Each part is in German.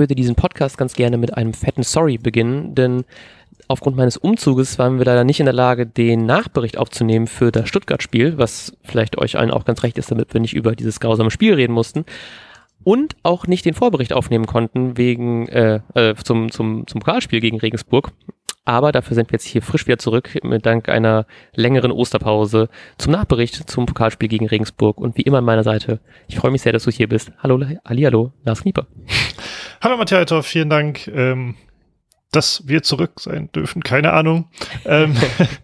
würde diesen Podcast ganz gerne mit einem fetten Sorry beginnen, denn aufgrund meines Umzuges waren wir leider nicht in der Lage, den Nachbericht aufzunehmen für das Stuttgart-Spiel, was vielleicht euch allen auch ganz recht ist, damit wir nicht über dieses grausame Spiel reden mussten. Und auch nicht den Vorbericht aufnehmen konnten wegen äh, äh, zum, zum, zum Pokalspiel gegen Regensburg. Aber dafür sind wir jetzt hier frisch wieder zurück, mit dank einer längeren Osterpause zum Nachbericht zum Pokalspiel gegen Regensburg. Und wie immer an meiner Seite, ich freue mich sehr, dass du hier bist. Hallo, Ali, hallo, Lars Knieper. Hallo Matthias, vielen Dank. Ähm, dass wir zurück sein dürfen, keine Ahnung. ähm,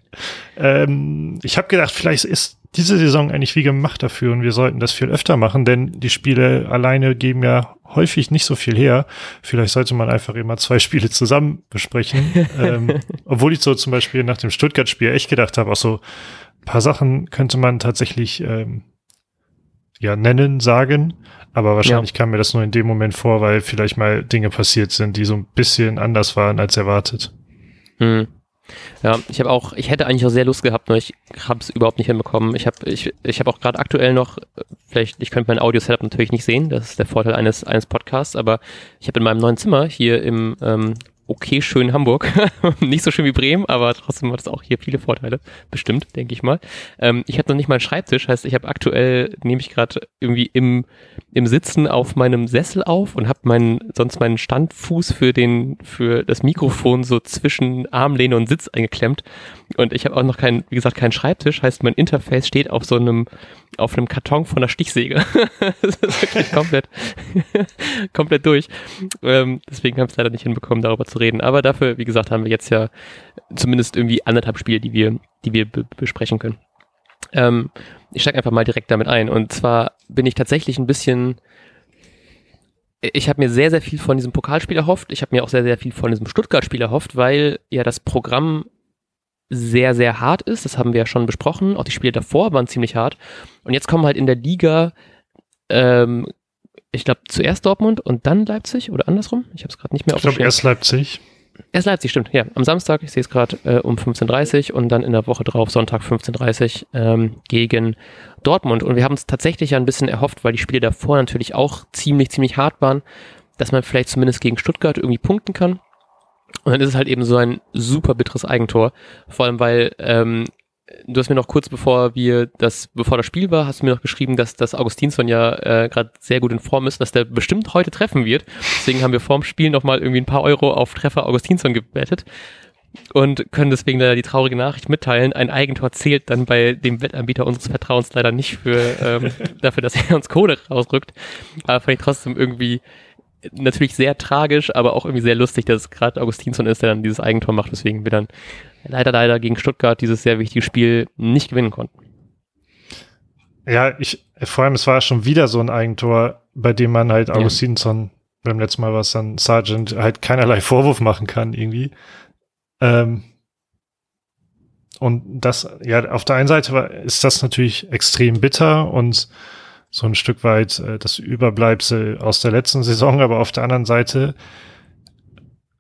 ähm, ich habe gedacht, vielleicht ist diese Saison eigentlich wie gemacht dafür und wir sollten das viel öfter machen, denn die Spiele alleine geben ja häufig nicht so viel her. Vielleicht sollte man einfach immer zwei Spiele zusammen besprechen. ähm, obwohl ich so zum Beispiel nach dem Stuttgart-Spiel echt gedacht habe, auch so ein paar Sachen könnte man tatsächlich ähm, ja nennen, sagen. Aber wahrscheinlich ja. kam mir das nur in dem Moment vor, weil vielleicht mal Dinge passiert sind, die so ein bisschen anders waren als erwartet. Hm. Ja, ich habe auch, ich hätte eigentlich auch sehr Lust gehabt, nur ich habe es überhaupt nicht hinbekommen. Ich habe ich, ich hab auch gerade aktuell noch, vielleicht, ich könnte mein Audio-Setup natürlich nicht sehen, das ist der Vorteil eines, eines Podcasts, aber ich habe in meinem neuen Zimmer hier im ähm, okay schön Hamburg. nicht so schön wie Bremen, aber trotzdem hat es auch hier viele Vorteile. Bestimmt, denke ich mal. Ähm, ich habe noch nicht mal einen Schreibtisch, heißt, ich habe aktuell, nehme ich gerade irgendwie im, im Sitzen auf meinem Sessel auf und habe meinen, sonst meinen Standfuß für den, für das Mikrofon so zwischen Armlehne und Sitz eingeklemmt. Und ich habe auch noch keinen, wie gesagt, keinen Schreibtisch, heißt, mein Interface steht auf so einem, auf einem Karton von einer Stichsäge. das ist wirklich komplett, komplett durch. Ähm, deswegen habe ich es leider nicht hinbekommen, darüber zu reden. Aber dafür, wie gesagt, haben wir jetzt ja zumindest irgendwie anderthalb Spiele, die wir, die wir besprechen können. Ähm, ich steige einfach mal direkt damit ein. Und zwar bin ich tatsächlich ein bisschen, ich habe mir sehr, sehr viel von diesem Pokalspiel erhofft. Ich habe mir auch sehr, sehr viel von diesem Stuttgart-Spiel erhofft, weil ja das Programm sehr, sehr hart ist. Das haben wir ja schon besprochen. Auch die Spiele davor waren ziemlich hart. Und jetzt kommen halt in der Liga, ähm, ich glaube, zuerst Dortmund und dann Leipzig oder andersrum. Ich habe es gerade nicht mehr aufgeschrieben. Ich glaube, erst Leipzig. Erst Leipzig, stimmt. Ja, am Samstag, ich sehe es gerade, äh, um 15.30 Uhr und dann in der Woche drauf, Sonntag 15.30 Uhr, ähm, gegen Dortmund. Und wir haben es tatsächlich ja ein bisschen erhofft, weil die Spiele davor natürlich auch ziemlich, ziemlich hart waren, dass man vielleicht zumindest gegen Stuttgart irgendwie punkten kann. Und dann ist es halt eben so ein super bitteres Eigentor. Vor allem, weil ähm, du hast mir noch kurz bevor wir das, bevor das Spiel war, hast du mir noch geschrieben, dass das Augustinsson ja äh, gerade sehr gut in Form ist, dass der bestimmt heute treffen wird. Deswegen haben wir vorm Spiel nochmal irgendwie ein paar Euro auf Treffer Augustinsson gewettet und können deswegen leider die traurige Nachricht mitteilen. Ein Eigentor zählt dann bei dem Wettanbieter unseres Vertrauens leider nicht für ähm, dafür, dass er uns Code rausrückt. Aber fand ich trotzdem irgendwie natürlich sehr tragisch, aber auch irgendwie sehr lustig, dass es gerade Augustinsson ist, der dann dieses Eigentor macht, weswegen wir dann leider, leider gegen Stuttgart dieses sehr wichtige Spiel nicht gewinnen konnten. Ja, ich, vor allem, es war schon wieder so ein Eigentor, bei dem man halt Augustinsson, ja. beim letzten Mal war es dann Sargent, halt keinerlei Vorwurf machen kann, irgendwie. Ähm, und das, ja, auf der einen Seite war, ist das natürlich extrem bitter und so ein Stück weit äh, das Überbleibsel aus der letzten Saison, aber auf der anderen Seite,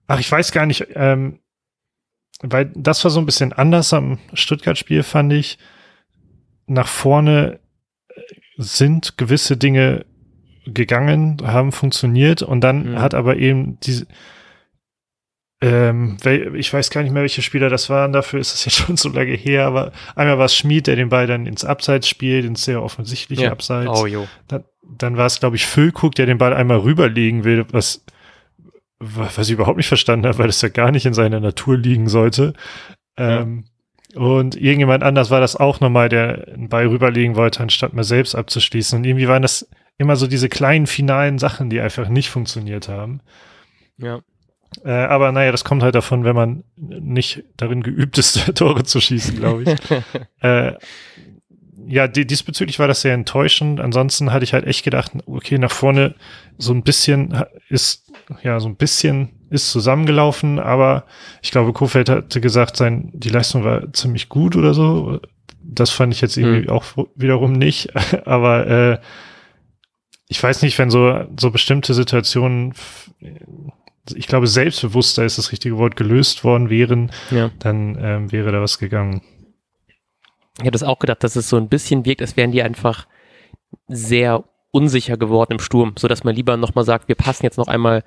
ach, ich weiß gar nicht, ähm, weil das war so ein bisschen anders am Stuttgart-Spiel, fand ich. Nach vorne sind gewisse Dinge gegangen, haben funktioniert und dann mhm. hat aber eben diese, ähm, ich weiß gar nicht mehr, welche Spieler das waren, dafür ist es jetzt schon so lange her, aber einmal war es Schmid, der den Ball dann ins Abseits spielt, ins sehr offensichtliche ja. Abseits. Oh, jo. Dann, dann war es, glaube ich, Füllkrug, der den Ball einmal rüberlegen will, was, was ich überhaupt nicht verstanden habe, weil das ja gar nicht in seiner Natur liegen sollte. Ja. Ähm, und irgendjemand anders war das auch nochmal, der einen Ball rüberlegen wollte, anstatt mal selbst abzuschließen. Und irgendwie waren das immer so diese kleinen finalen Sachen, die einfach nicht funktioniert haben. Ja. Äh, aber naja, das kommt halt davon, wenn man nicht darin geübt ist, Tore zu schießen, glaube ich. äh, ja, die, diesbezüglich war das sehr enttäuschend. Ansonsten hatte ich halt echt gedacht, okay, nach vorne so ein bisschen ist, ja, so ein bisschen ist zusammengelaufen, aber ich glaube, Kofeld hatte gesagt, sein, die Leistung war ziemlich gut oder so. Das fand ich jetzt irgendwie mhm. auch wiederum nicht. aber äh, ich weiß nicht, wenn so, so bestimmte Situationen ich glaube, selbstbewusster ist das richtige Wort, gelöst worden wären, ja. dann ähm, wäre da was gegangen. Ich habe das auch gedacht, dass es so ein bisschen wirkt, als wären die einfach sehr unsicher geworden im Sturm, so dass man lieber nochmal sagt, wir passen jetzt noch einmal,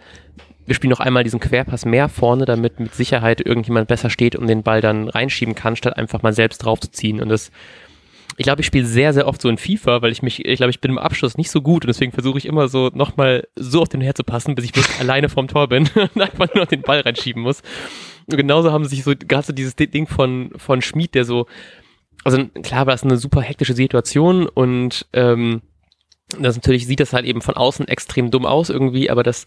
wir spielen noch einmal diesen Querpass mehr vorne, damit mit Sicherheit irgendjemand besser steht und den Ball dann reinschieben kann, statt einfach mal selbst draufzuziehen. Und das, ich glaube, ich spiele sehr, sehr oft so in FIFA, weil ich mich, ich glaube, ich bin im Abschluss nicht so gut und deswegen versuche ich immer so nochmal so auf den Her zu passen, bis ich wirklich alleine vorm Tor bin und einfach nur noch den Ball reinschieben muss. Und genauso haben sich so, gerade so dieses Ding von, von Schmied, der so, also klar war das eine super hektische Situation und ähm, das natürlich sieht das halt eben von außen extrem dumm aus irgendwie, aber das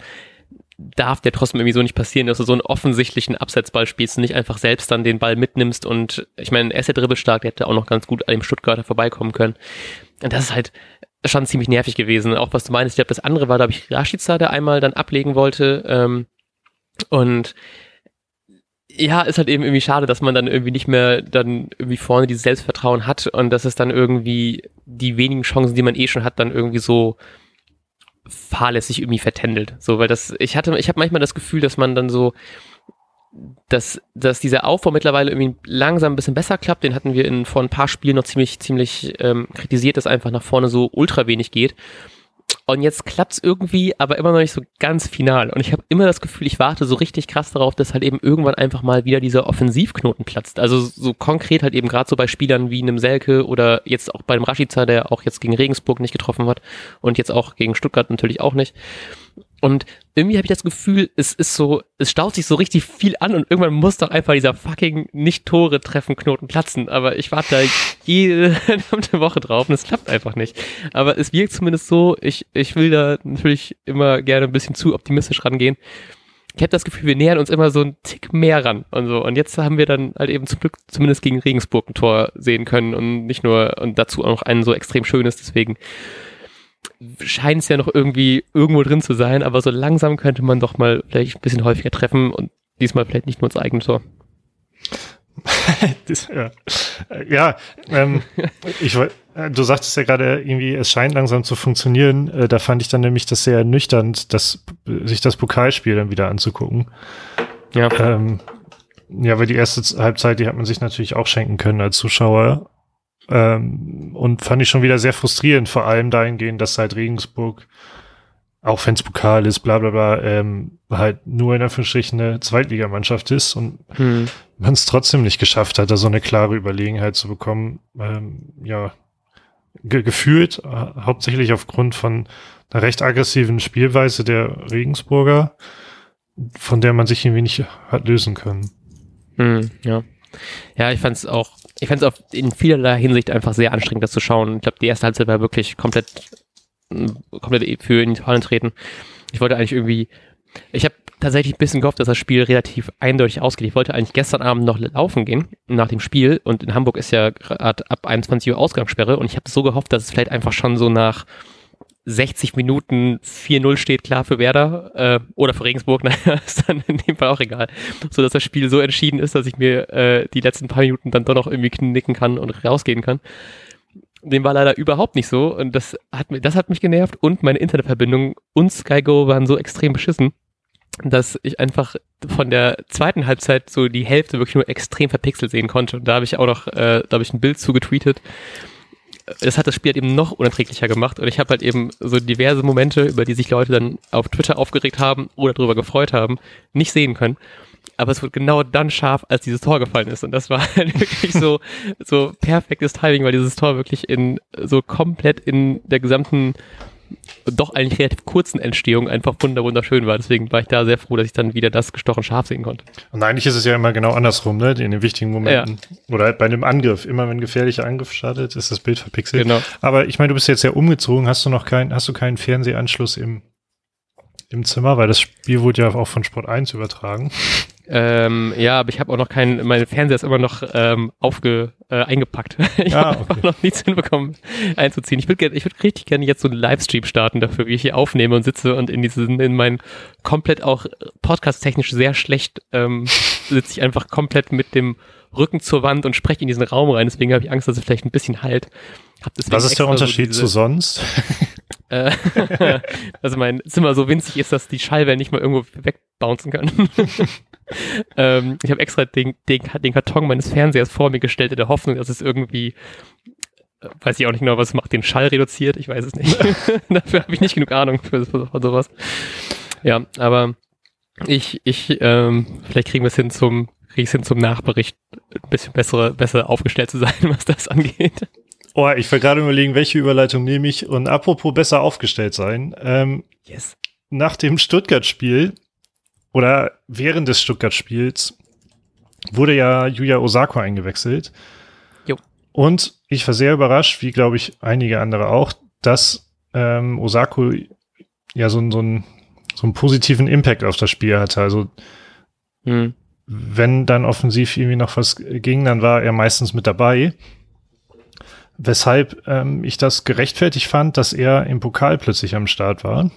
darf der trotzdem irgendwie so nicht passieren, dass du so einen offensichtlichen Absetzball spielst und nicht einfach selbst dann den Ball mitnimmst und ich meine, er ist ja dribbelstark, der hätte auch noch ganz gut an dem Stuttgarter vorbeikommen können. Und das ist halt schon ziemlich nervig gewesen. Auch was du meinst, ich glaube, das andere war, glaube ich, Rashica, der einmal dann ablegen wollte. Ähm, und ja, ist halt eben irgendwie schade, dass man dann irgendwie nicht mehr dann irgendwie vorne dieses Selbstvertrauen hat und dass es dann irgendwie die wenigen Chancen, die man eh schon hat, dann irgendwie so fahrlässig irgendwie vertändelt. So, weil das, ich hatte, ich habe manchmal das Gefühl, dass man dann so, dass, dass dieser Aufbau mittlerweile irgendwie langsam ein bisschen besser klappt. Den hatten wir in, vor ein paar Spielen noch ziemlich, ziemlich ähm, kritisiert, dass einfach nach vorne so ultra wenig geht. Und jetzt klappt's irgendwie, aber immer noch nicht so ganz final. Und ich habe immer das Gefühl, ich warte so richtig krass darauf, dass halt eben irgendwann einfach mal wieder dieser Offensivknoten platzt. Also so konkret halt eben gerade so bei Spielern wie einem Selke oder jetzt auch bei dem Rashica, der auch jetzt gegen Regensburg nicht getroffen hat und jetzt auch gegen Stuttgart natürlich auch nicht. Und irgendwie habe ich das Gefühl, es ist so, es staut sich so richtig viel an und irgendwann muss doch einfach dieser fucking Nicht-Tore-Treffen-Knoten platzen. Aber ich warte da jede Woche drauf und es klappt einfach nicht. Aber es wirkt zumindest so, ich, ich will da natürlich immer gerne ein bisschen zu optimistisch rangehen. Ich habe das Gefühl, wir nähern uns immer so einen Tick mehr ran und so. Und jetzt haben wir dann halt eben zum Glück zumindest gegen Regensburg ein Tor sehen können und nicht nur, und dazu auch noch einen so extrem schönes. Deswegen scheint es ja noch irgendwie irgendwo drin zu sein, aber so langsam könnte man doch mal vielleicht ein bisschen häufiger treffen und diesmal vielleicht nicht nur ins eigene Tor. das, ja, ja ähm, ich, äh, du sagtest ja gerade irgendwie, es scheint langsam zu funktionieren. Äh, da fand ich dann nämlich das sehr ernüchternd, das, sich das Pokalspiel dann wieder anzugucken. Ja. Ähm, ja, weil die erste Halbzeit, die hat man sich natürlich auch schenken können als Zuschauer. Ähm, und fand ich schon wieder sehr frustrierend, vor allem dahingehend, dass halt Regensburg, auch wenn es Pokal ist, bla bla bla, ähm, halt nur in Anführungsstrichen eine Zweitligamannschaft ist und hm. man es trotzdem nicht geschafft hat, da so eine klare Überlegenheit zu bekommen. Ähm, ja, ge gefühlt, äh, hauptsächlich aufgrund von einer recht aggressiven Spielweise der Regensburger, von der man sich irgendwie nicht hat lösen können. Hm, ja. Ja, ich fand es auch, ich fand es in vielerlei Hinsicht einfach sehr anstrengend, das zu schauen. Ich glaube, die erste Halbzeit war wirklich komplett, komplett für in die Italien treten. Ich wollte eigentlich irgendwie, ich habe tatsächlich ein bisschen gehofft, dass das Spiel relativ eindeutig ausgeht. Ich wollte eigentlich gestern Abend noch laufen gehen nach dem Spiel und in Hamburg ist ja gerade ab 21 Uhr Ausgangssperre und ich habe so gehofft, dass es vielleicht einfach schon so nach 60 Minuten 4-0 steht, klar für Werder äh, oder für Regensburg, naja, ist dann in dem Fall auch egal. So dass das Spiel so entschieden ist, dass ich mir äh, die letzten paar Minuten dann doch noch irgendwie knicken kann und rausgehen kann. Dem war leider überhaupt nicht so und das hat, mich, das hat mich genervt und meine Internetverbindung und SkyGo waren so extrem beschissen, dass ich einfach von der zweiten Halbzeit so die Hälfte wirklich nur extrem verpixelt sehen konnte. Und da habe ich auch noch, äh, da habe ich ein Bild zugetweetet, das hat das Spiel halt eben noch unerträglicher gemacht. Und ich habe halt eben so diverse Momente, über die sich Leute dann auf Twitter aufgeregt haben oder darüber gefreut haben, nicht sehen können. Aber es wurde genau dann scharf, als dieses Tor gefallen ist. Und das war halt wirklich so, so perfektes Timing, weil dieses Tor wirklich in so komplett in der gesamten doch eigentlich relativ kurzen Entstehung einfach wunderschön war. Deswegen war ich da sehr froh, dass ich dann wieder das gestochen scharf sehen konnte. Und eigentlich ist es ja immer genau andersrum, ne? In den wichtigen Momenten. Ja. Oder halt bei einem Angriff. Immer wenn ein gefährlicher Angriff startet, ist das Bild verpixelt. Genau. Aber ich meine, du bist jetzt ja umgezogen. Hast du noch keinen, hast du keinen Fernsehanschluss im, im Zimmer? Weil das Spiel wurde ja auch von Sport 1 übertragen. Ähm, ja, aber ich habe auch noch keinen, mein Fernseher ist immer noch ähm, aufge, äh, eingepackt. ich ah, habe okay. noch nichts hinbekommen einzuziehen. Ich würde ich würd richtig gerne jetzt so einen Livestream starten dafür, wie ich hier aufnehme und sitze und in diesen, in meinen komplett auch podcast-technisch sehr schlecht ähm, sitze ich einfach komplett mit dem Rücken zur Wand und spreche in diesen Raum rein. Deswegen habe ich Angst, dass es vielleicht ein bisschen halt. Was ist der Unterschied so zu sonst? Äh, also mein Zimmer so winzig ist, dass die Schallwellen nicht mal irgendwo wegbouncen können ähm, ich habe extra den, den, den Karton meines Fernsehers vor mir gestellt in der Hoffnung, dass es irgendwie weiß ich auch nicht genau, was macht, den Schall reduziert, ich weiß es nicht. Dafür habe ich nicht genug Ahnung für, für sowas. Ja, aber ich, ich, ähm, vielleicht kriegen wir es hin zum, kriege ich hin zum Nachbericht, ein bisschen bessere, besser aufgestellt zu sein, was das angeht. Oh, ich war gerade überlegen, welche Überleitung nehme ich. Und apropos besser aufgestellt sein. Ähm, yes. Nach dem Stuttgart-Spiel oder während des Stuttgart-Spiels wurde ja Yuya Osako eingewechselt. Jo. Und ich war sehr überrascht, wie glaube ich einige andere auch, dass ähm, Osako ja so, so, ein, so einen positiven Impact auf das Spiel hatte. Also hm. wenn dann offensiv irgendwie noch was ging, dann war er meistens mit dabei. Weshalb ähm, ich das gerechtfertigt fand, dass er im Pokal plötzlich am Start war.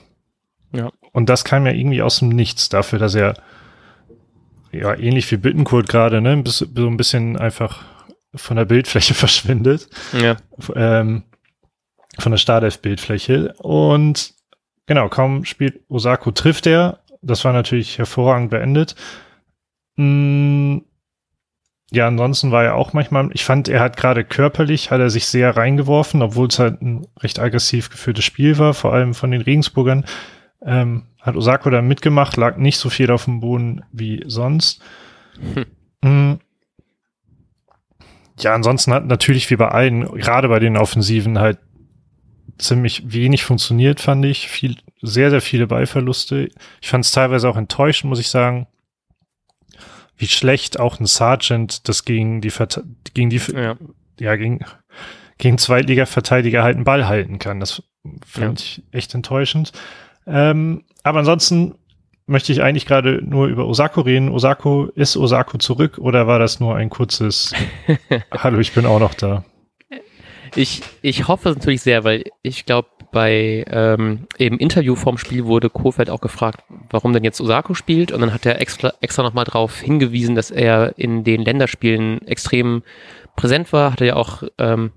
Ja. Und das kam ja irgendwie aus dem Nichts dafür, dass er ja ähnlich wie Bittenkurt gerade, ne, so ein bisschen einfach von der Bildfläche verschwindet. Ja. Ähm, von der Startelf-Bildfläche. Und genau, kaum spielt Osako, trifft er. Das war natürlich hervorragend beendet. Mm, ja, ansonsten war er auch manchmal, ich fand, er hat gerade körperlich, hat er sich sehr reingeworfen, obwohl es halt ein recht aggressiv geführtes Spiel war, vor allem von den Regensburgern. Ähm, hat Osako da mitgemacht, lag nicht so viel auf dem Boden wie sonst. Hm. Mm. Ja, ansonsten hat natürlich wie bei allen, gerade bei den Offensiven halt ziemlich wenig funktioniert, fand ich. Viel, sehr, sehr viele Ballverluste. Ich fand es teilweise auch enttäuschend, muss ich sagen, wie schlecht auch ein Sergeant das gegen die, gegen die, ja, ja gegen, gegen Zweitliga-Verteidiger halt einen Ball halten kann. Das fand ja. ich echt enttäuschend. Ähm, aber ansonsten möchte ich eigentlich gerade nur über Osako reden. Osako, ist Osako zurück oder war das nur ein kurzes Hallo, ich bin auch noch da? Ich, ich hoffe es natürlich sehr, weil ich glaube, bei ähm, im Interview vorm Spiel wurde Kofeld auch gefragt, warum denn jetzt Osako spielt und dann hat er extra, extra nochmal darauf hingewiesen, dass er in den Länderspielen extrem präsent war, hatte ja auch ähm,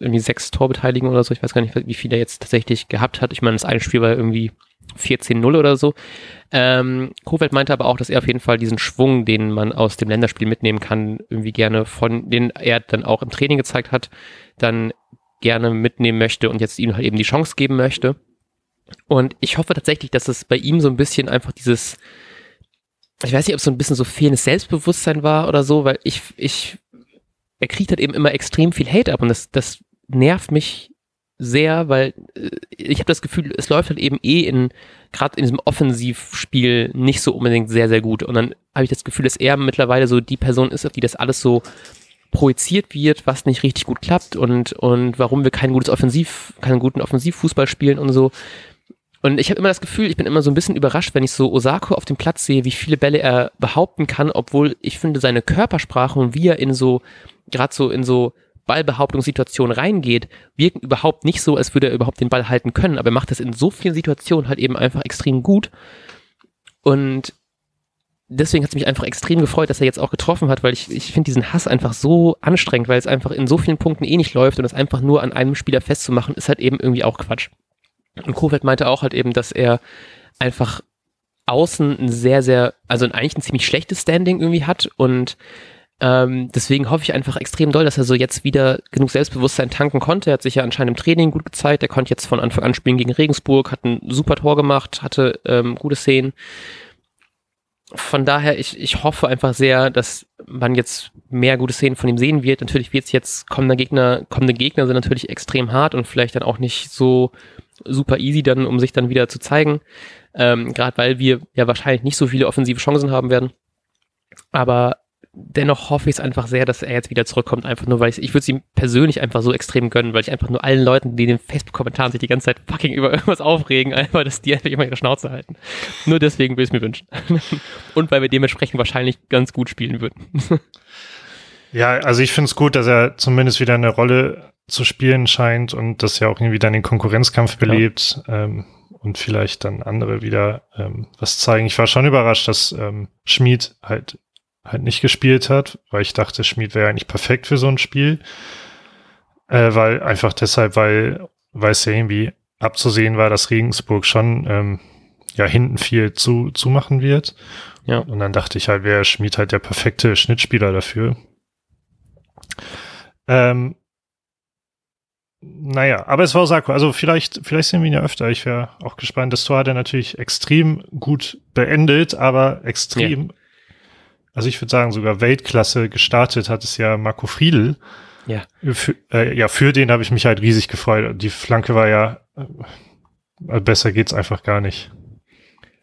irgendwie sechs Torbeteiligung oder so, ich weiß gar nicht, wie viel er jetzt tatsächlich gehabt hat. Ich meine, das eine Spiel war irgendwie 14-0 oder so. Ähm, Kofeld meinte aber auch, dass er auf jeden Fall diesen Schwung, den man aus dem Länderspiel mitnehmen kann, irgendwie gerne von, den er dann auch im Training gezeigt hat, dann gerne mitnehmen möchte und jetzt ihm halt eben die Chance geben möchte. Und ich hoffe tatsächlich, dass es bei ihm so ein bisschen einfach dieses, ich weiß nicht, ob es so ein bisschen so fehlendes Selbstbewusstsein war oder so, weil ich, ich, er kriegt halt eben immer extrem viel Hate ab und das, das nervt mich sehr, weil äh, ich habe das Gefühl, es läuft halt eben eh in, gerade in diesem Offensivspiel nicht so unbedingt sehr, sehr gut. Und dann habe ich das Gefühl, dass er mittlerweile so die Person ist, auf die das alles so projiziert wird, was nicht richtig gut klappt und, und warum wir kein gutes Offensiv, keinen guten Offensivfußball spielen und so. Und ich habe immer das Gefühl, ich bin immer so ein bisschen überrascht, wenn ich so Osako auf dem Platz sehe, wie viele Bälle er behaupten kann, obwohl ich finde, seine Körpersprache und wie er in so, gerade so in so Ballbehauptungssituationen reingeht, wirken überhaupt nicht so, als würde er überhaupt den Ball halten können, aber er macht das in so vielen Situationen halt eben einfach extrem gut. Und deswegen hat es mich einfach extrem gefreut, dass er jetzt auch getroffen hat, weil ich, ich finde diesen Hass einfach so anstrengend, weil es einfach in so vielen Punkten eh nicht läuft und es einfach nur an einem Spieler festzumachen, ist halt eben irgendwie auch Quatsch. Und Kofeld meinte auch halt eben, dass er einfach außen ein sehr, sehr, also eigentlich ein ziemlich schlechtes Standing irgendwie hat und ähm, deswegen hoffe ich einfach extrem doll, dass er so jetzt wieder genug Selbstbewusstsein tanken konnte. Er hat sich ja anscheinend im Training gut gezeigt. Er konnte jetzt von Anfang an spielen gegen Regensburg, hat ein super Tor gemacht, hatte ähm, gute Szenen von daher, ich, ich hoffe einfach sehr, dass man jetzt mehr gute Szenen von ihm sehen wird. Natürlich wird es jetzt kommende Gegner, kommende Gegner sind natürlich extrem hart und vielleicht dann auch nicht so super easy dann, um sich dann wieder zu zeigen. Ähm, Gerade weil wir ja wahrscheinlich nicht so viele offensive Chancen haben werden. Aber dennoch hoffe ich es einfach sehr, dass er jetzt wieder zurückkommt, einfach nur, weil ich, ich würde es ihm persönlich einfach so extrem gönnen, weil ich einfach nur allen Leuten, die in den Facebook-Kommentaren sich die ganze Zeit fucking über irgendwas aufregen, einfach, dass die einfach immer ihre Schnauze halten. Nur deswegen würde ich es mir wünschen. Und weil wir dementsprechend wahrscheinlich ganz gut spielen würden. Ja, also ich finde es gut, dass er zumindest wieder eine Rolle zu spielen scheint und das ja auch irgendwie dann den Konkurrenzkampf belebt ja. ähm, und vielleicht dann andere wieder ähm, was zeigen. Ich war schon überrascht, dass ähm, Schmid halt halt nicht gespielt hat, weil ich dachte, Schmid wäre eigentlich perfekt für so ein Spiel. Äh, weil einfach deshalb, weil, weil es ja irgendwie abzusehen war, dass Regensburg schon ähm, ja hinten viel zu, zu machen wird. Ja. Und dann dachte ich halt, wäre Schmid halt der perfekte Schnittspieler dafür. Ähm, naja, aber es war Osako. Also vielleicht, vielleicht sehen wir ihn ja öfter. Ich wäre auch gespannt. Das Tor hat er natürlich extrem gut beendet, aber extrem, ja. Also ich würde sagen, sogar Weltklasse gestartet hat es ja Marco Friedl. Ja. Für, äh, ja, für den habe ich mich halt riesig gefreut. Die Flanke war ja, äh, besser geht's einfach gar nicht.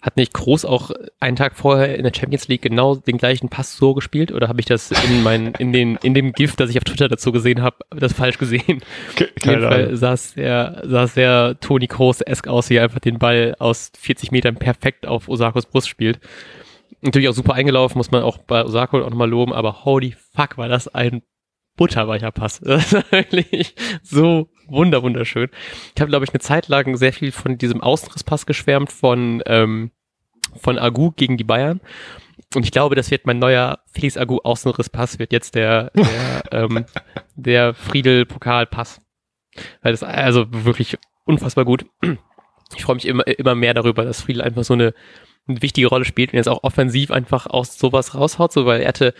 Hat nicht Groß auch einen Tag vorher in der Champions League genau den gleichen Pass so gespielt? Oder habe ich das in, mein, in, den, in dem GIF, das ich auf Twitter dazu gesehen habe, das falsch gesehen? Keine auf jeden Fall sah es sehr, sah sehr Toni Kroos-esk aus, wie er einfach den Ball aus 40 Metern perfekt auf Osakos Brust spielt. Natürlich auch super eingelaufen, muss man auch bei Osako auch nochmal loben, aber holy fuck, war das ein butterweicher Pass. Das ist wirklich so wunder, wunderschön. Ich habe, glaube ich, eine Zeit lang sehr viel von diesem Außenrisspass geschwärmt von, ähm, von Agu gegen die Bayern. Und ich glaube, das wird mein neuer Felix Agu Außenrisspass, wird jetzt der, der, ähm, der Friedel-Pokalpass. Weil das also wirklich unfassbar gut. Ich freue mich immer, immer mehr darüber, dass Friedel einfach so eine, eine wichtige Rolle spielt und jetzt auch offensiv einfach aus sowas raushaut, so weil er hatte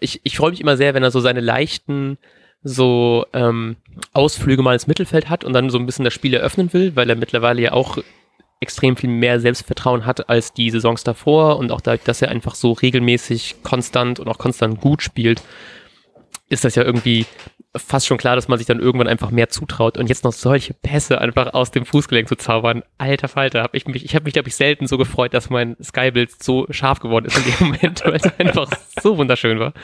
ich, ich freue mich immer sehr, wenn er so seine leichten so ähm, Ausflüge mal ins Mittelfeld hat und dann so ein bisschen das Spiel eröffnen will, weil er mittlerweile ja auch extrem viel mehr Selbstvertrauen hat als die Saisons davor und auch dadurch, dass er einfach so regelmäßig konstant und auch konstant gut spielt, ist das ja irgendwie fast schon klar, dass man sich dann irgendwann einfach mehr zutraut und jetzt noch solche Pässe einfach aus dem Fußgelenk zu zaubern. Alter Falter, hab ich mich, ich habe mich glaube ich selten so gefreut, dass mein Skybild so scharf geworden ist in dem Moment, weil es einfach so wunderschön war.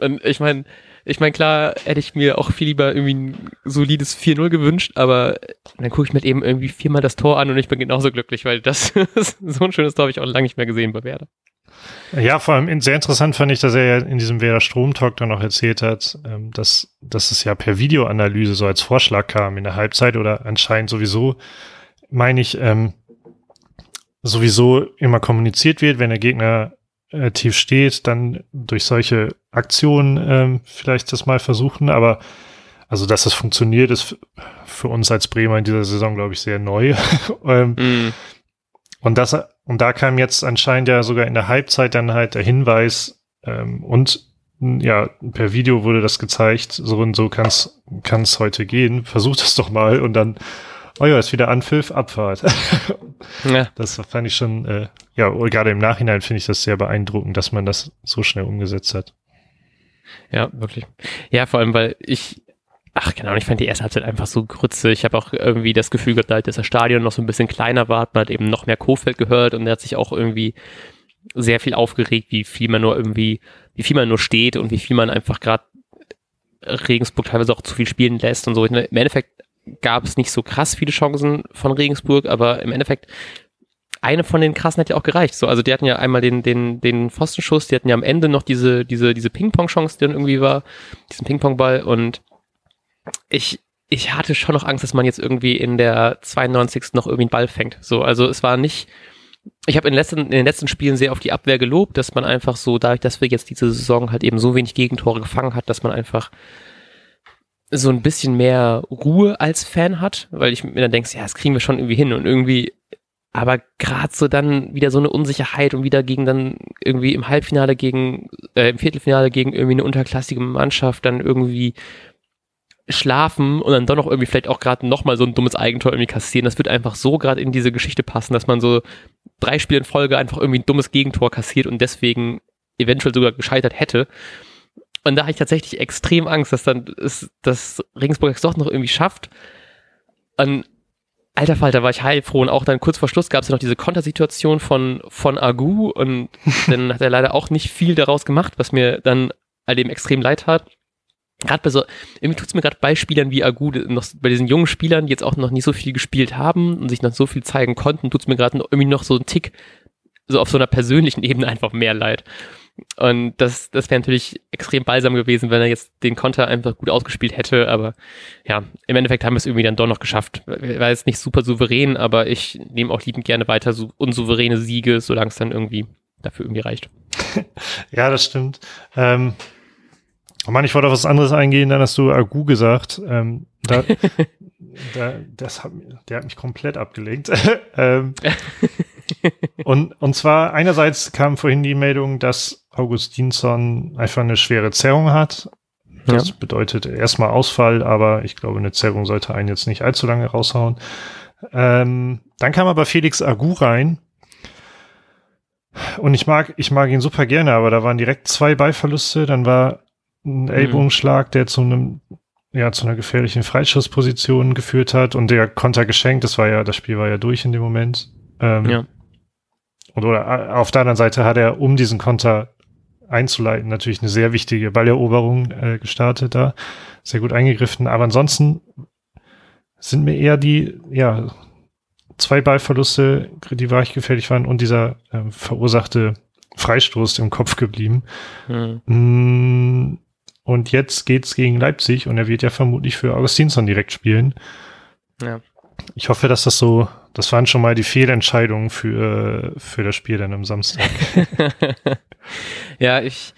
Und ich meine, ich meine, klar hätte ich mir auch viel lieber irgendwie ein solides 4-0 gewünscht, aber dann gucke ich mir eben irgendwie viermal das Tor an und ich bin genauso glücklich, weil das so ein schönes Tor habe ich auch lange nicht mehr gesehen bei Werder. Ja, vor allem sehr interessant fand ich, dass er ja in diesem Werder Strom-Talk dann noch erzählt hat, ähm, dass, dass es ja per Videoanalyse so als Vorschlag kam in der Halbzeit oder anscheinend sowieso, meine ich, ähm, sowieso immer kommuniziert wird, wenn der Gegner äh, tief steht, dann durch solche Aktionen ähm, vielleicht das mal versuchen, aber also, dass das funktioniert, ist für uns als Bremer in dieser Saison, glaube ich, sehr neu. ähm, mm. Und das und da kam jetzt anscheinend ja sogar in der Halbzeit dann halt der Hinweis ähm, und ja, per Video wurde das gezeigt, so und so kann es heute gehen. Versucht es doch mal und dann, oh ja, ist wieder Anpfiff, Abfahrt. ja. Das fand ich schon, äh, ja, gerade im Nachhinein finde ich das sehr beeindruckend, dass man das so schnell umgesetzt hat. Ja, wirklich. Ja, vor allem, weil ich Ach genau, ich fand die erste Halbzeit einfach so grütze. Ich habe auch irgendwie das Gefühl gehabt, dass das Stadion noch so ein bisschen kleiner war, man hat eben noch mehr Kofeld gehört und er hat sich auch irgendwie sehr viel aufgeregt, wie viel man nur irgendwie, wie viel man nur steht und wie viel man einfach gerade Regensburg teilweise auch zu viel spielen lässt und so. Im Endeffekt gab es nicht so krass viele Chancen von Regensburg, aber im Endeffekt eine von den krassen hat ja auch gereicht. So, also die hatten ja einmal den, den, den Pfostenschuss, die hatten ja am Ende noch diese, diese, diese Ping-Pong-Chance, die dann irgendwie war, diesen Ping-Pong-Ball und ich, ich hatte schon noch Angst, dass man jetzt irgendwie in der 92. noch irgendwie einen Ball fängt. So, also es war nicht, ich habe in, in, den letzten Spielen sehr auf die Abwehr gelobt, dass man einfach so, dadurch, dass wir jetzt diese Saison halt eben so wenig Gegentore gefangen hat, dass man einfach so ein bisschen mehr Ruhe als Fan hat, weil ich mir dann denke, ja, das kriegen wir schon irgendwie hin und irgendwie, aber gerade so dann wieder so eine Unsicherheit und wieder gegen dann irgendwie im Halbfinale gegen, äh, im Viertelfinale gegen irgendwie eine unterklassige Mannschaft dann irgendwie schlafen und dann doch noch irgendwie vielleicht auch gerade nochmal so ein dummes Eigentor irgendwie kassieren. Das wird einfach so gerade in diese Geschichte passen, dass man so drei Spiele in Folge einfach irgendwie ein dummes Gegentor kassiert und deswegen eventuell sogar gescheitert hätte. Und da habe ich tatsächlich extrem Angst, dass dann ist, dass Regensburg es doch noch irgendwie schafft. Und alter Falter war ich heilfroh und auch dann kurz vor Schluss gab es ja noch diese Kontersituation von, von Agu und dann hat er leider auch nicht viel daraus gemacht, was mir dann all dem extrem leid tat gerade bei so, irgendwie tut es mir gerade bei Spielern wie Agu, noch bei diesen jungen Spielern, die jetzt auch noch nicht so viel gespielt haben und sich noch so viel zeigen konnten, tut es mir gerade irgendwie noch so ein Tick, so auf so einer persönlichen Ebene einfach mehr leid. Und das, das wäre natürlich extrem balsam gewesen, wenn er jetzt den Konter einfach gut ausgespielt hätte. Aber ja, im Endeffekt haben wir es irgendwie dann doch noch geschafft. War jetzt nicht super souverän, aber ich nehme auch liebend gerne weiter so unsouveräne Siege, solange es dann irgendwie dafür irgendwie reicht. ja, das stimmt. Ähm, Oh Mann, ich wollte auf was anderes eingehen, dann hast du Agu gesagt. Ähm, da, da, das hat, der hat mich komplett abgelenkt. ähm, und, und zwar einerseits kam vorhin die Meldung, dass Augustinsson einfach eine schwere Zerrung hat. Das ja. bedeutet erstmal Ausfall, aber ich glaube, eine Zerrung sollte einen jetzt nicht allzu lange raushauen. Ähm, dann kam aber Felix Agu rein. Und ich mag, ich mag ihn super gerne, aber da waren direkt zwei Beiverluste. Dann war ein mhm. Ellbogenschlag, der zu einem, ja, zu einer gefährlichen Freischussposition geführt hat und der Konter geschenkt. Das war ja, das Spiel war ja durch in dem Moment. Ähm, ja. Und oder auf der anderen Seite hat er, um diesen Konter einzuleiten, natürlich eine sehr wichtige Balleroberung äh, gestartet da. Sehr gut eingegriffen. Aber ansonsten sind mir eher die, ja, zwei Ballverluste, die weich gefährlich waren und dieser äh, verursachte Freistoß im Kopf geblieben. Mhm. Und jetzt geht's gegen Leipzig und er wird ja vermutlich für Augustinsson direkt spielen. Ja. Ich hoffe, dass das so, das waren schon mal die Fehlentscheidungen für, für das Spiel dann am Samstag. ja, ich,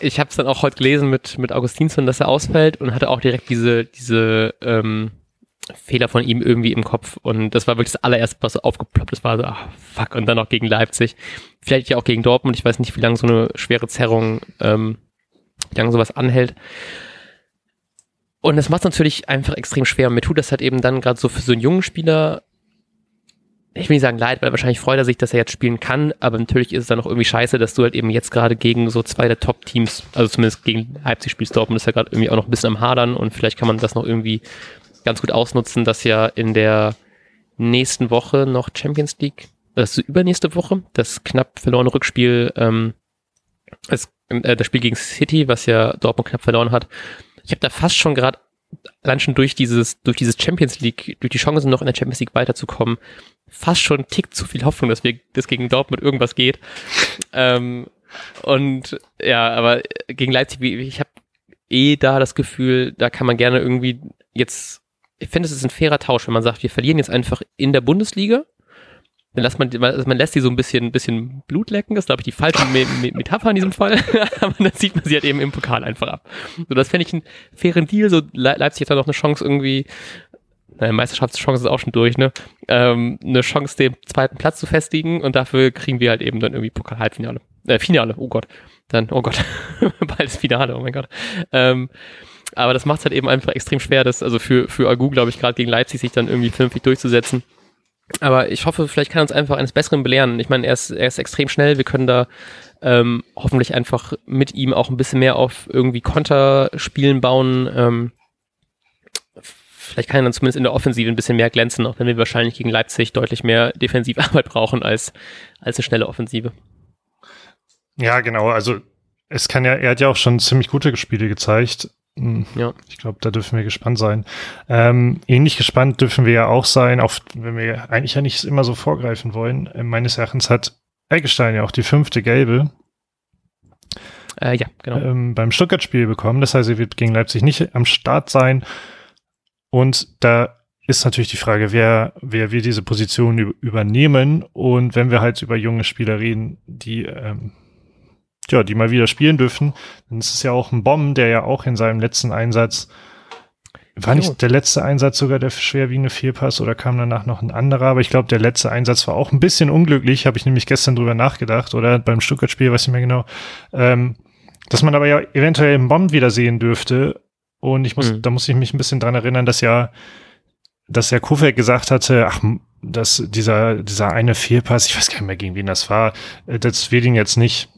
ich habe es dann auch heute gelesen mit, mit Augustinsson, dass er ausfällt und hatte auch direkt diese, diese ähm, Fehler von ihm irgendwie im Kopf. Und das war wirklich das allererste, was so aufgeploppt ist, war so, ach, fuck, und dann auch gegen Leipzig. Vielleicht ja auch gegen Dortmund. Ich weiß nicht, wie lange so eine schwere Zerrung, ähm, wie lange sowas anhält. Und das macht es natürlich einfach extrem schwer. Und mir tut das halt eben dann gerade so für so einen jungen Spieler, ich will nicht sagen leid, weil wahrscheinlich freut er sich, dass er jetzt spielen kann, aber natürlich ist es dann auch irgendwie scheiße, dass du halt eben jetzt gerade gegen so zwei der Top-Teams, also zumindest gegen Leipzig spielst, Dortmund ist ja gerade irgendwie auch noch ein bisschen am Hadern und vielleicht kann man das noch irgendwie ganz gut ausnutzen, dass ja in der nächsten Woche noch Champions League, das ist übernächste Woche, das knapp verlorene Rückspiel, ähm, das, äh, das Spiel gegen City, was ja Dortmund knapp verloren hat. Ich habe da fast schon gerade allein schon durch dieses, durch dieses Champions League, durch die Chance noch in der Champions League weiterzukommen, fast schon einen Tick zu viel Hoffnung, dass wir, das gegen Dortmund irgendwas geht. Ähm, und ja, aber gegen Leipzig, ich habe eh da das Gefühl, da kann man gerne irgendwie jetzt ich finde, es ist ein fairer Tausch, wenn man sagt, wir verlieren jetzt einfach in der Bundesliga. Dann lässt man, man lässt sie so ein bisschen, bisschen Blut lecken, das ist, glaube ich, die falsche Me Me Metapher in diesem Fall. Aber dann sieht man sie halt eben im Pokal einfach ab. So, das fände ich einen fairen Deal. So, Leipzig hat da noch eine Chance irgendwie, naja, Meisterschaftschance ist auch schon durch, ne? Ähm, eine Chance, den zweiten Platz zu festigen und dafür kriegen wir halt eben dann irgendwie Pokal-Halbfinale. Äh, Finale, oh Gott. Dann, oh Gott, bald Finale, oh mein Gott. Ähm, aber das macht es halt eben einfach extrem schwer, das, also für, für Agu, glaube ich, gerade gegen Leipzig sich dann irgendwie vernünftig durchzusetzen. Aber ich hoffe, vielleicht kann er uns einfach eines Besseren belehren. Ich meine, er ist, er ist extrem schnell. Wir können da ähm, hoffentlich einfach mit ihm auch ein bisschen mehr auf irgendwie Konterspielen bauen. Ähm, vielleicht kann er dann zumindest in der Offensive ein bisschen mehr glänzen, auch wenn wir wahrscheinlich gegen Leipzig deutlich mehr Defensivarbeit brauchen als, als eine schnelle Offensive. Ja, genau. Also es kann ja, er hat ja auch schon ziemlich gute Spiele gezeigt. Hm. Ja. Ich glaube, da dürfen wir gespannt sein. Ähm, ähnlich gespannt dürfen wir ja auch sein, auch wenn wir eigentlich ja nicht immer so vorgreifen wollen. Äh, meines Erachtens hat Eggestein ja auch die fünfte gelbe. Äh, ja, genau. Ähm, beim Stuttgart-Spiel bekommen. Das heißt, er wird gegen Leipzig nicht am Start sein. Und da ist natürlich die Frage, wer, wer wir diese Position übernehmen. Und wenn wir halt über junge Spieler reden, die ähm, ja, die mal wieder spielen dürfen. Dann ist es ja auch ein Bomb, der ja auch in seinem letzten Einsatz war nicht der letzte Einsatz sogar der schwerwiegende Fehlpass oder kam danach noch ein anderer? Aber ich glaube, der letzte Einsatz war auch ein bisschen unglücklich, habe ich nämlich gestern drüber nachgedacht oder beim Stuttgart-Spiel, weiß ich mehr genau. Ähm, dass man aber ja eventuell einen Bomb wiedersehen dürfte. Und ich muss, mhm. da muss ich mich ein bisschen dran erinnern, dass ja, dass ja Kofeld gesagt hatte, ach, dass dieser, dieser eine Fehlpass, ich weiß gar nicht mehr, gegen wen das war, äh, das wird ihn jetzt nicht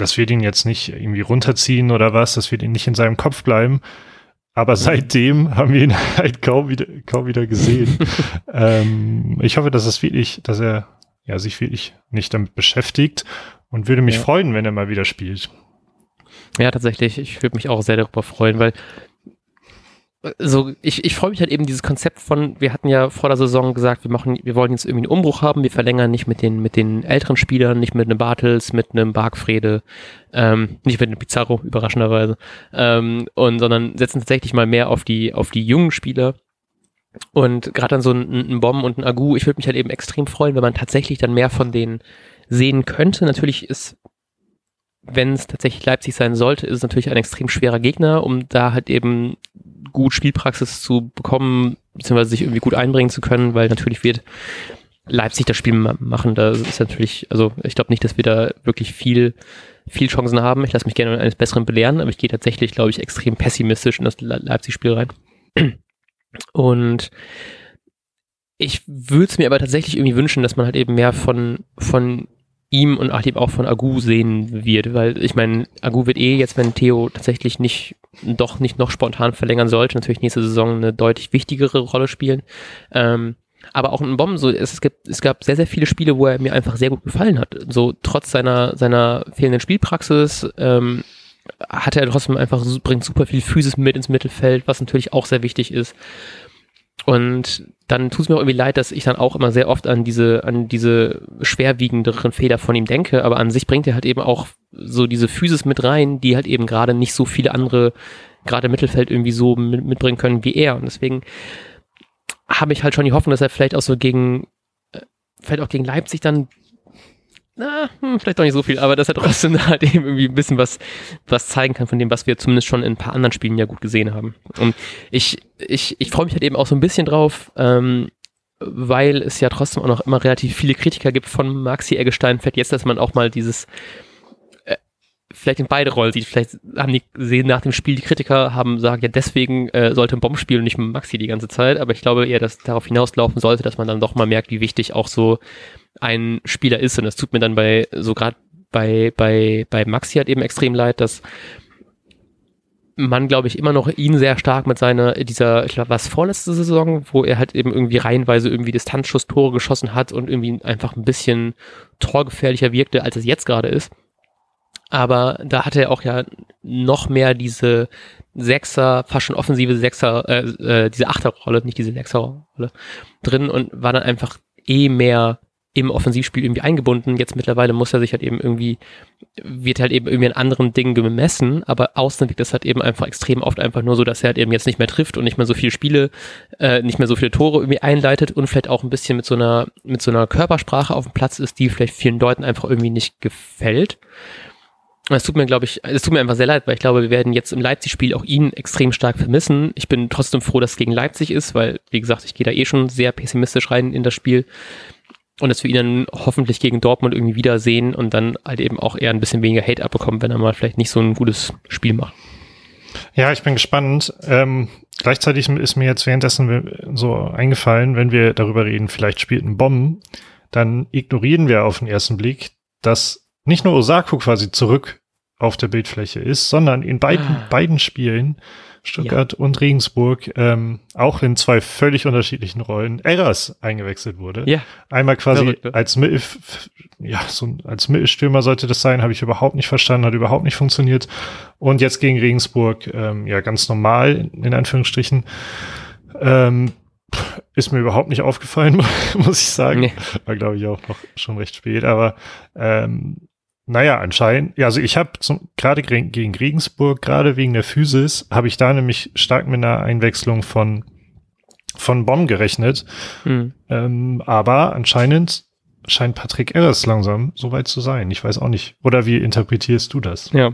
das wird ihn jetzt nicht irgendwie runterziehen oder was, das wird ihn nicht in seinem Kopf bleiben. Aber seitdem haben wir ihn halt kaum wieder, kaum wieder gesehen. ähm, ich hoffe, dass es wirklich, dass er ja, sich wirklich nicht damit beschäftigt und würde mich ja. freuen, wenn er mal wieder spielt. Ja, tatsächlich. Ich würde mich auch sehr darüber freuen, weil so, ich, ich freue mich halt eben dieses Konzept von, wir hatten ja vor der Saison gesagt, wir machen, wir wollen jetzt irgendwie einen Umbruch haben, wir verlängern nicht mit den, mit den älteren Spielern, nicht mit einem Bartels, mit einem Barkfrede, ähm, nicht mit einem Pizarro, überraschenderweise, ähm, und, sondern setzen tatsächlich mal mehr auf die, auf die jungen Spieler. Und gerade dann so ein, ein Bomb und ein Agu, ich würde mich halt eben extrem freuen, wenn man tatsächlich dann mehr von denen sehen könnte. Natürlich ist wenn es tatsächlich Leipzig sein sollte, ist es natürlich ein extrem schwerer Gegner, um da halt eben gut Spielpraxis zu bekommen, beziehungsweise sich irgendwie gut einbringen zu können, weil natürlich wird Leipzig das Spiel machen. Da ist natürlich, also ich glaube nicht, dass wir da wirklich viel, viel Chancen haben. Ich lasse mich gerne eines Besseren belehren, aber ich gehe tatsächlich, glaube ich, extrem pessimistisch in das Leipzig-Spiel rein. Und ich würde es mir aber tatsächlich irgendwie wünschen, dass man halt eben mehr von, von ihm und eben auch von Agu sehen wird, weil ich meine, Agu wird eh jetzt, wenn Theo tatsächlich nicht, doch nicht noch spontan verlängern sollte, natürlich nächste Saison eine deutlich wichtigere Rolle spielen. Ähm, aber auch in Bomben, so, es, gibt, es gab sehr, sehr viele Spiele, wo er mir einfach sehr gut gefallen hat. So, trotz seiner, seiner fehlenden Spielpraxis, ähm, hat er trotzdem einfach, bringt super viel Physis mit ins Mittelfeld, was natürlich auch sehr wichtig ist. Und dann tut es mir auch irgendwie leid, dass ich dann auch immer sehr oft an diese, an diese schwerwiegenderen Fehler von ihm denke, aber an sich bringt er halt eben auch so diese Physis mit rein, die halt eben gerade nicht so viele andere, gerade im Mittelfeld irgendwie so mit, mitbringen können wie er. Und deswegen habe ich halt schon die Hoffnung, dass er vielleicht auch so gegen, äh, vielleicht auch gegen Leipzig dann na, hm, vielleicht doch nicht so viel, aber dass er trotzdem halt eben irgendwie ein bisschen was, was zeigen kann von dem, was wir zumindest schon in ein paar anderen Spielen ja gut gesehen haben. Und ich, ich, ich freue mich halt eben auch so ein bisschen drauf, ähm, weil es ja trotzdem auch noch immer relativ viele Kritiker gibt von Maxi Eggestein. Vielleicht jetzt, dass man auch mal dieses, vielleicht in beide Rollen sieht. Vielleicht haben die gesehen nach dem Spiel, die Kritiker haben sagen, ja, deswegen äh, sollte ein Bomb spielen und nicht Maxi die ganze Zeit. Aber ich glaube eher, dass darauf hinauslaufen sollte, dass man dann doch mal merkt, wie wichtig auch so ein Spieler ist. Und das tut mir dann bei, so gerade bei, bei, bei Maxi halt eben extrem leid, dass man, glaube ich, immer noch ihn sehr stark mit seiner, dieser, ich glaube, was vorletzte Saison, wo er halt eben irgendwie reihenweise irgendwie Distanzschuss-Tore geschossen hat und irgendwie einfach ein bisschen torgefährlicher wirkte, als es jetzt gerade ist. Aber da hatte er auch ja noch mehr diese Sechser, fast schon offensive Sechser, äh, äh, diese Achterrolle, nicht diese Sechserrolle drin und war dann einfach eh mehr im Offensivspiel irgendwie eingebunden. Jetzt mittlerweile muss er sich halt eben irgendwie, wird halt eben irgendwie an anderen Dingen gemessen, aber außen wirkt das halt eben einfach extrem oft einfach nur so, dass er halt eben jetzt nicht mehr trifft und nicht mehr so viele Spiele, äh, nicht mehr so viele Tore irgendwie einleitet und vielleicht auch ein bisschen mit so einer, mit so einer Körpersprache auf dem Platz ist, die vielleicht vielen Leuten einfach irgendwie nicht gefällt. Es tut mir, glaube ich, es tut mir einfach sehr leid, weil ich glaube, wir werden jetzt im Leipzig-Spiel auch ihn extrem stark vermissen. Ich bin trotzdem froh, dass es gegen Leipzig ist, weil, wie gesagt, ich gehe da eh schon sehr pessimistisch rein in das Spiel und dass wir ihn dann hoffentlich gegen Dortmund irgendwie wiedersehen und dann halt eben auch eher ein bisschen weniger Hate abbekommen, wenn er mal vielleicht nicht so ein gutes Spiel macht. Ja, ich bin gespannt. Ähm, gleichzeitig ist mir jetzt währenddessen so eingefallen, wenn wir darüber reden, vielleicht spielt ein Bomben, dann ignorieren wir auf den ersten Blick, dass nicht nur Osako quasi zurück auf der Bildfläche ist, sondern in beiden, ah. beiden Spielen Stuttgart ja. und Regensburg ähm, auch in zwei völlig unterschiedlichen Rollen Eras eingewechselt wurde. Ja. Einmal quasi Verrückt, als Mittel, ja, so als Mittelstürmer sollte das sein, habe ich überhaupt nicht verstanden, hat überhaupt nicht funktioniert. Und jetzt gegen Regensburg, ähm, ja, ganz normal, in Anführungsstrichen. Ähm, ist mir überhaupt nicht aufgefallen, muss ich sagen. Nee. War, glaube ich, auch noch schon recht spät. Aber ähm, naja, anscheinend. Ja, also ich habe gerade gegen Regensburg, gerade wegen der Physis, habe ich da nämlich stark mit einer Einwechslung von von Bonn gerechnet. Mhm. Ähm, aber anscheinend scheint Patrick Erres langsam soweit zu sein. Ich weiß auch nicht. Oder wie interpretierst du das? Ja.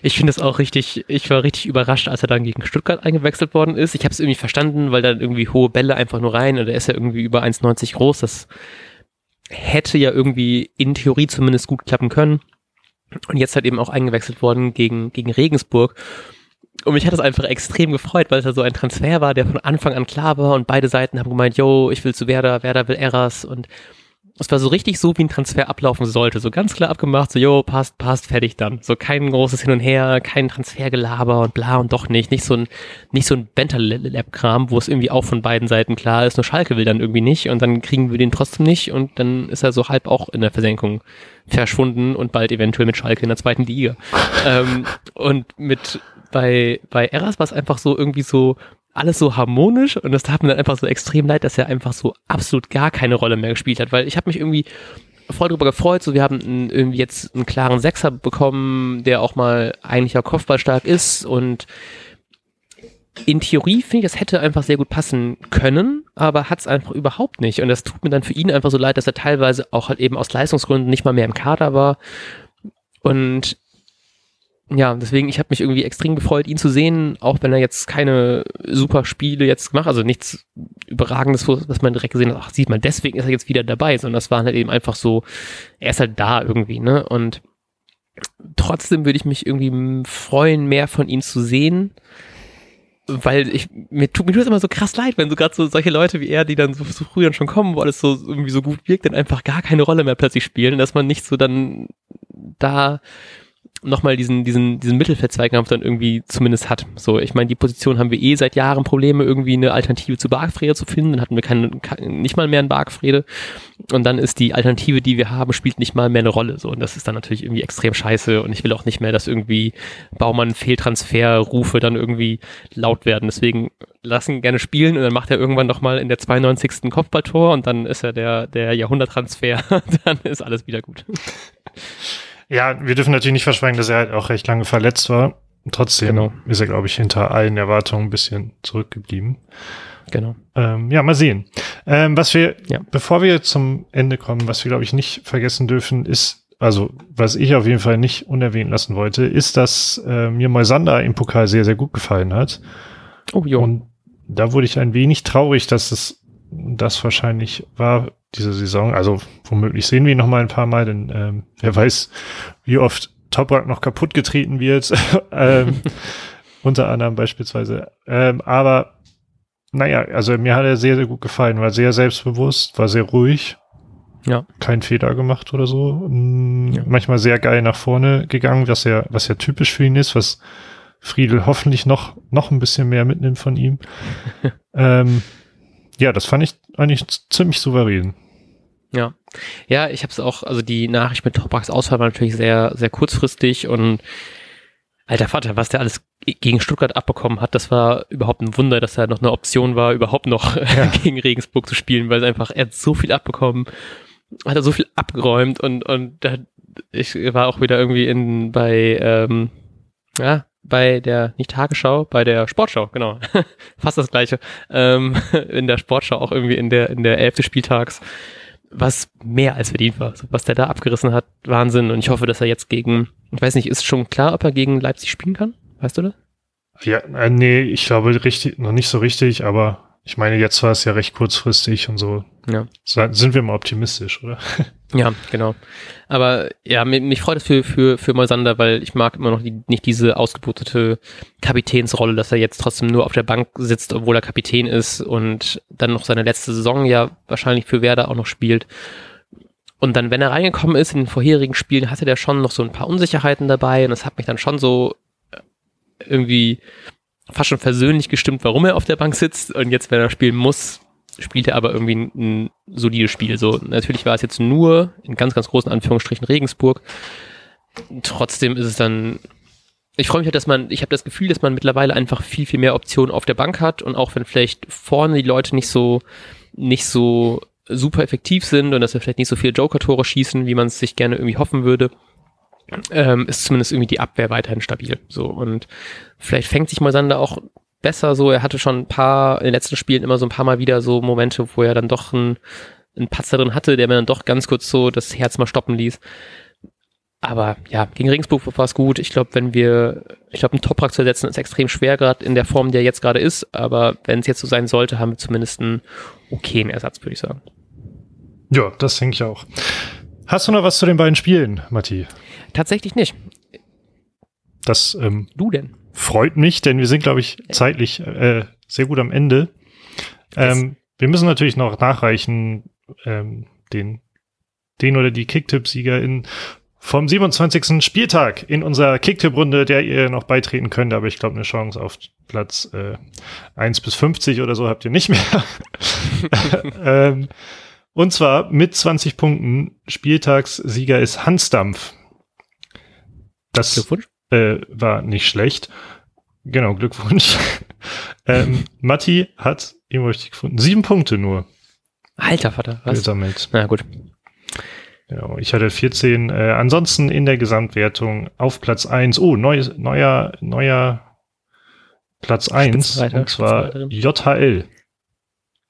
Ich finde es auch richtig, ich war richtig überrascht, als er dann gegen Stuttgart eingewechselt worden ist. Ich habe es irgendwie verstanden, weil dann irgendwie hohe Bälle einfach nur rein und er ist ja irgendwie über 1,90 groß. Das hätte ja irgendwie in Theorie zumindest gut klappen können. Und jetzt halt eben auch eingewechselt worden gegen, gegen Regensburg. Und mich hat das einfach extrem gefreut, weil es ja so ein Transfer war, der von Anfang an klar war und beide Seiten haben gemeint, yo, ich will zu Werder, Werder will Eras und es war so richtig so, wie ein Transfer ablaufen sollte. So ganz klar abgemacht, so, jo, passt, passt, fertig dann. So kein großes Hin und Her, kein Transfergelaber und bla und doch nicht. Nicht so ein, nicht so ein Bentalab-Kram, wo es irgendwie auch von beiden Seiten klar ist, nur Schalke will dann irgendwie nicht und dann kriegen wir den trotzdem nicht und dann ist er so halb auch in der Versenkung verschwunden und bald eventuell mit Schalke in der zweiten Liga. ähm, und mit, bei, bei Eras war es einfach so irgendwie so, alles so harmonisch und das tat mir dann einfach so extrem leid, dass er einfach so absolut gar keine Rolle mehr gespielt hat, weil ich habe mich irgendwie voll drüber gefreut, so wir haben einen, irgendwie jetzt einen klaren Sechser bekommen, der auch mal eigentlich auch Kopfballstark ist und in Theorie finde ich, das hätte einfach sehr gut passen können, aber hat es einfach überhaupt nicht. Und das tut mir dann für ihn einfach so leid, dass er teilweise auch halt eben aus Leistungsgründen nicht mal mehr im Kader war. Und ja, deswegen, ich habe mich irgendwie extrem gefreut, ihn zu sehen, auch wenn er jetzt keine super Spiele jetzt gemacht, also nichts Überragendes, was man direkt gesehen hat, ach, sieht man, deswegen ist er jetzt wieder dabei, sondern das war halt eben einfach so, er ist halt da irgendwie, ne? Und trotzdem würde ich mich irgendwie freuen, mehr von ihm zu sehen, weil ich, mir tut, mir tut es immer so krass leid, wenn so gerade so solche Leute wie er, die dann so, so früh dann schon kommen, wo alles so irgendwie so gut wirkt, dann einfach gar keine Rolle mehr plötzlich spielen, dass man nicht so dann da nochmal diesen, diesen, diesen Mittelfeldzweikampf dann irgendwie zumindest hat. So, ich meine, die Position haben wir eh seit Jahren Probleme, irgendwie eine Alternative zu Bargfrede zu finden. Dann hatten wir keine, nicht mal mehr einen Bargfrede. Und dann ist die Alternative, die wir haben, spielt nicht mal mehr eine Rolle. So, und das ist dann natürlich irgendwie extrem scheiße. Und ich will auch nicht mehr, dass irgendwie Baumann Fehltransferrufe dann irgendwie laut werden. Deswegen lassen gerne spielen und dann macht er irgendwann nochmal in der 92. Kopfballtor und dann ist er der, der Jahrhunderttransfer. dann ist alles wieder gut. Ja, wir dürfen natürlich nicht verschweigen, dass er halt auch recht lange verletzt war. Trotzdem genau. ist er, glaube ich, hinter allen Erwartungen ein bisschen zurückgeblieben. Genau. Ähm, ja, mal sehen. Ähm, was wir, ja. bevor wir zum Ende kommen, was wir, glaube ich, nicht vergessen dürfen, ist, also was ich auf jeden Fall nicht unerwähnt lassen wollte, ist, dass äh, mir Moisander im Pokal sehr, sehr gut gefallen hat. Oh ja. Und da wurde ich ein wenig traurig, dass es das wahrscheinlich war diese Saison. Also womöglich sehen wir ihn noch mal ein paar Mal, denn ähm, wer weiß, wie oft Toprak noch kaputt getreten wird. ähm, unter anderem beispielsweise. Ähm, aber naja, also mir hat er sehr, sehr gut gefallen, war sehr selbstbewusst, war sehr ruhig. Ja. Kein Fehler gemacht oder so. Mhm, ja. Manchmal sehr geil nach vorne gegangen, was ja, was ja typisch für ihn ist, was Friedel hoffentlich noch, noch ein bisschen mehr mitnimmt von ihm. ähm, ja, das fand ich eigentlich ziemlich souverän. Ja. Ja, ich habe es auch, also die Nachricht mit Topraks Ausfall war natürlich sehr, sehr kurzfristig und alter Vater, was der alles gegen Stuttgart abbekommen hat, das war überhaupt ein Wunder, dass da noch eine Option war, überhaupt noch ja. gegen Regensburg zu spielen, weil es einfach, er hat so viel abbekommen, hat er so viel abgeräumt und, und da, ich war auch wieder irgendwie in, bei, ähm, ja, bei der, nicht Tagesschau, bei der Sportschau, genau. Fast das gleiche. Ähm, in der Sportschau auch irgendwie in der, in der elfte Spieltags, was mehr als verdient war. Was der da abgerissen hat, Wahnsinn. Und ich hoffe, dass er jetzt gegen, ich weiß nicht, ist schon klar, ob er gegen Leipzig spielen kann? Weißt du das? Ja, äh, nee, ich glaube richtig, noch nicht so richtig, aber ich meine, jetzt war es ja recht kurzfristig und so. Ja. Sind wir mal optimistisch, oder? Ja, genau. Aber ja, mich, mich freut es für, für, für Moisander, weil ich mag immer noch die, nicht diese ausgebotete Kapitänsrolle, dass er jetzt trotzdem nur auf der Bank sitzt, obwohl er Kapitän ist und dann noch seine letzte Saison ja wahrscheinlich für Werder auch noch spielt. Und dann, wenn er reingekommen ist in den vorherigen Spielen, hatte der schon noch so ein paar Unsicherheiten dabei und das hat mich dann schon so äh, irgendwie fast schon versöhnlich gestimmt, warum er auf der Bank sitzt. Und jetzt, wenn er spielen muss, spielt er aber irgendwie ein, ein solides Spiel. So, natürlich war es jetzt nur in ganz, ganz großen Anführungsstrichen Regensburg. Trotzdem ist es dann. Ich freue mich halt, dass man, ich habe das Gefühl, dass man mittlerweile einfach viel, viel mehr Optionen auf der Bank hat und auch wenn vielleicht vorne die Leute nicht so, nicht so super effektiv sind und dass wir vielleicht nicht so viele Joker-Tore schießen, wie man es sich gerne irgendwie hoffen würde, ähm, ist zumindest irgendwie die Abwehr weiterhin stabil. So und vielleicht fängt sich Moisander auch besser so. Er hatte schon ein paar in den letzten Spielen immer so ein paar Mal wieder so Momente, wo er dann doch ein, ein Patzer drin hatte, der mir dann doch ganz kurz so das Herz mal stoppen ließ. Aber ja, gegen Regensburg war es gut. Ich glaube, wenn wir, ich glaube, einen Toprak zu ersetzen ist extrem schwer, gerade in der Form, der jetzt gerade ist. Aber wenn es jetzt so sein sollte, haben wir zumindest einen okayen Ersatz, würde ich sagen. Ja, das denke ich auch. Hast du noch was zu den beiden Spielen, Matti? Tatsächlich nicht. Das ähm, du denn? Freut mich, denn wir sind, glaube ich, zeitlich äh, sehr gut am Ende. Ähm, wir müssen natürlich noch nachreichen ähm, den, den oder die Kicktipp-Siegerin vom 27. Spieltag in unserer Kicktipp-Runde, der ihr noch beitreten könnt, aber ich glaube, eine Chance auf Platz äh, 1 bis 50 oder so habt ihr nicht mehr. ähm, und zwar mit 20 Punkten. Spieltagssieger ist Hansdampf. Das äh, war nicht schlecht. Genau, Glückwunsch. ähm, Matti hat, irgendwo richtig gefunden, sieben Punkte nur. Alter Vater, was? Gesammelt. Na gut. Genau, ich hatte 14. Äh, ansonsten in der Gesamtwertung auf Platz 1. Oh, neu, neuer, neuer Platz 1. Und zwar JHL.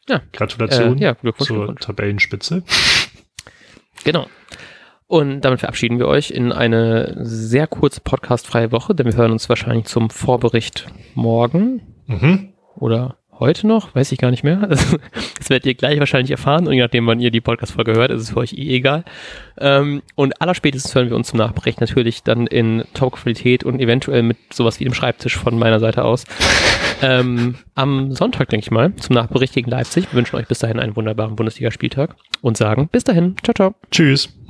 Ja. Gratulation äh, ja, zur Tabellenspitze. Genau. Und damit verabschieden wir euch in eine sehr kurze podcastfreie Woche, denn wir hören uns wahrscheinlich zum Vorbericht morgen. Mhm. Oder heute noch, weiß ich gar nicht mehr. Das, das werdet ihr gleich wahrscheinlich erfahren und je nachdem, wann ihr die Podcast-Folge hört, ist es für euch eh egal. Ähm, und allerspätestens hören wir uns zum Nachbericht natürlich dann in Top-Qualität und eventuell mit sowas wie dem Schreibtisch von meiner Seite aus. ähm, am Sonntag, denke ich mal, zum Nachbericht gegen Leipzig. Wir wünschen euch bis dahin einen wunderbaren Bundesligaspieltag und sagen bis dahin. Ciao, ciao. Tschüss.